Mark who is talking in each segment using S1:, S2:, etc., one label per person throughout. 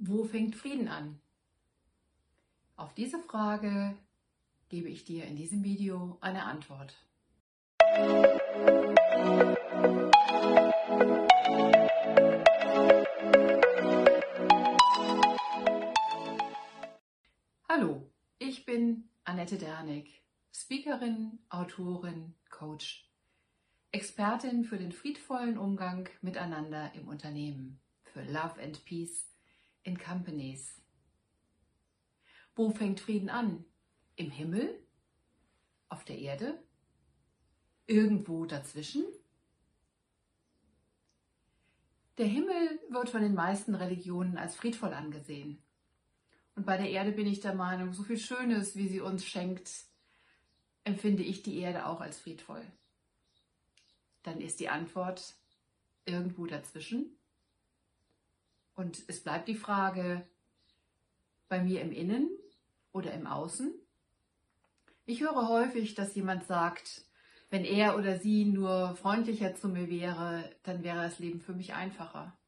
S1: Wo fängt Frieden an? Auf diese Frage gebe ich dir in diesem Video eine Antwort. Hallo, ich bin Annette Dernig, Speakerin, Autorin, Coach, Expertin für den friedvollen Umgang miteinander im Unternehmen, für Love and Peace in Companies. Wo fängt Frieden an? Im Himmel? Auf der Erde? Irgendwo dazwischen? Der Himmel wird von den meisten Religionen als friedvoll angesehen. Und bei der Erde bin ich der Meinung, so viel Schönes, wie sie uns schenkt, empfinde ich die Erde auch als friedvoll. Dann ist die Antwort irgendwo dazwischen. Und es bleibt die Frage, bei mir im Innen oder im Außen? Ich höre häufig, dass jemand sagt, wenn er oder sie nur freundlicher zu mir wäre, dann wäre das Leben für mich einfacher.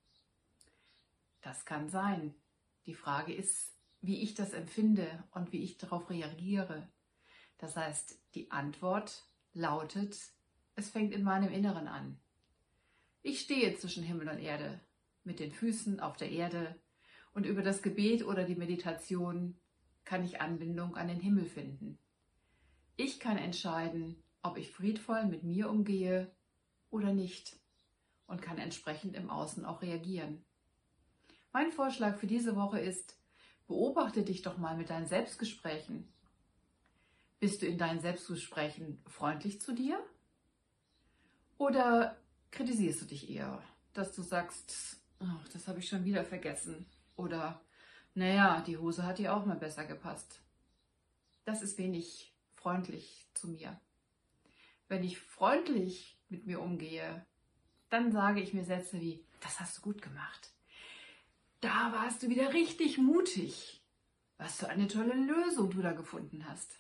S1: Das kann sein. Die Frage ist, wie ich das empfinde und wie ich darauf reagiere. Das heißt, die Antwort lautet, es fängt in meinem Inneren an. Ich stehe zwischen Himmel und Erde mit den Füßen auf der Erde und über das Gebet oder die Meditation kann ich Anbindung an den Himmel finden. Ich kann entscheiden, ob ich friedvoll mit mir umgehe oder nicht und kann entsprechend im Außen auch reagieren. Mein Vorschlag für diese Woche ist, beobachte dich doch mal mit deinen Selbstgesprächen. Bist du in deinen Selbstgesprächen freundlich zu dir? Oder kritisierst du dich eher, dass du sagst, ach, das habe ich schon wieder vergessen. Oder, naja, die Hose hat dir auch mal besser gepasst. Das ist wenig freundlich zu mir. Wenn ich freundlich mit mir umgehe, dann sage ich mir Sätze wie, das hast du gut gemacht. Da warst du wieder richtig mutig. Was für eine tolle Lösung du da gefunden hast.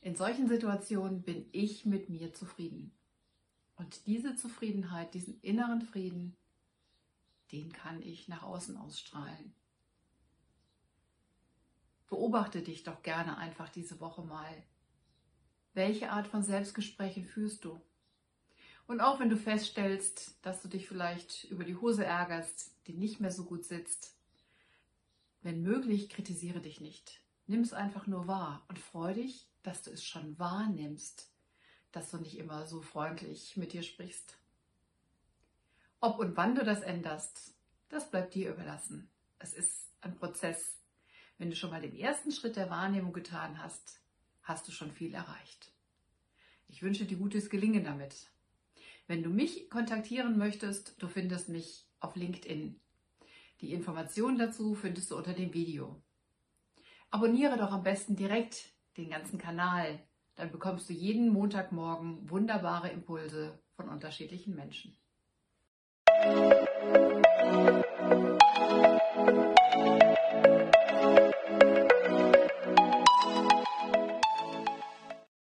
S1: In solchen Situationen bin ich mit mir zufrieden. Und diese Zufriedenheit, diesen inneren Frieden, den kann ich nach außen ausstrahlen. Beobachte dich doch gerne einfach diese Woche mal. Welche Art von Selbstgesprächen führst du? Und auch wenn du feststellst, dass du dich vielleicht über die Hose ärgerst, die nicht mehr so gut sitzt, wenn möglich, kritisiere dich nicht. Nimm es einfach nur wahr und freu dich, dass du es schon wahrnimmst, dass du nicht immer so freundlich mit dir sprichst. Ob und wann du das änderst, das bleibt dir überlassen. Es ist ein Prozess. Wenn du schon mal den ersten Schritt der Wahrnehmung getan hast, hast du schon viel erreicht. Ich wünsche dir gutes Gelingen damit. Wenn du mich kontaktieren möchtest, du findest mich auf LinkedIn. Die Informationen dazu findest du unter dem Video. Abonniere doch am besten direkt den ganzen Kanal, dann bekommst du jeden Montagmorgen wunderbare Impulse von unterschiedlichen Menschen. Thank you.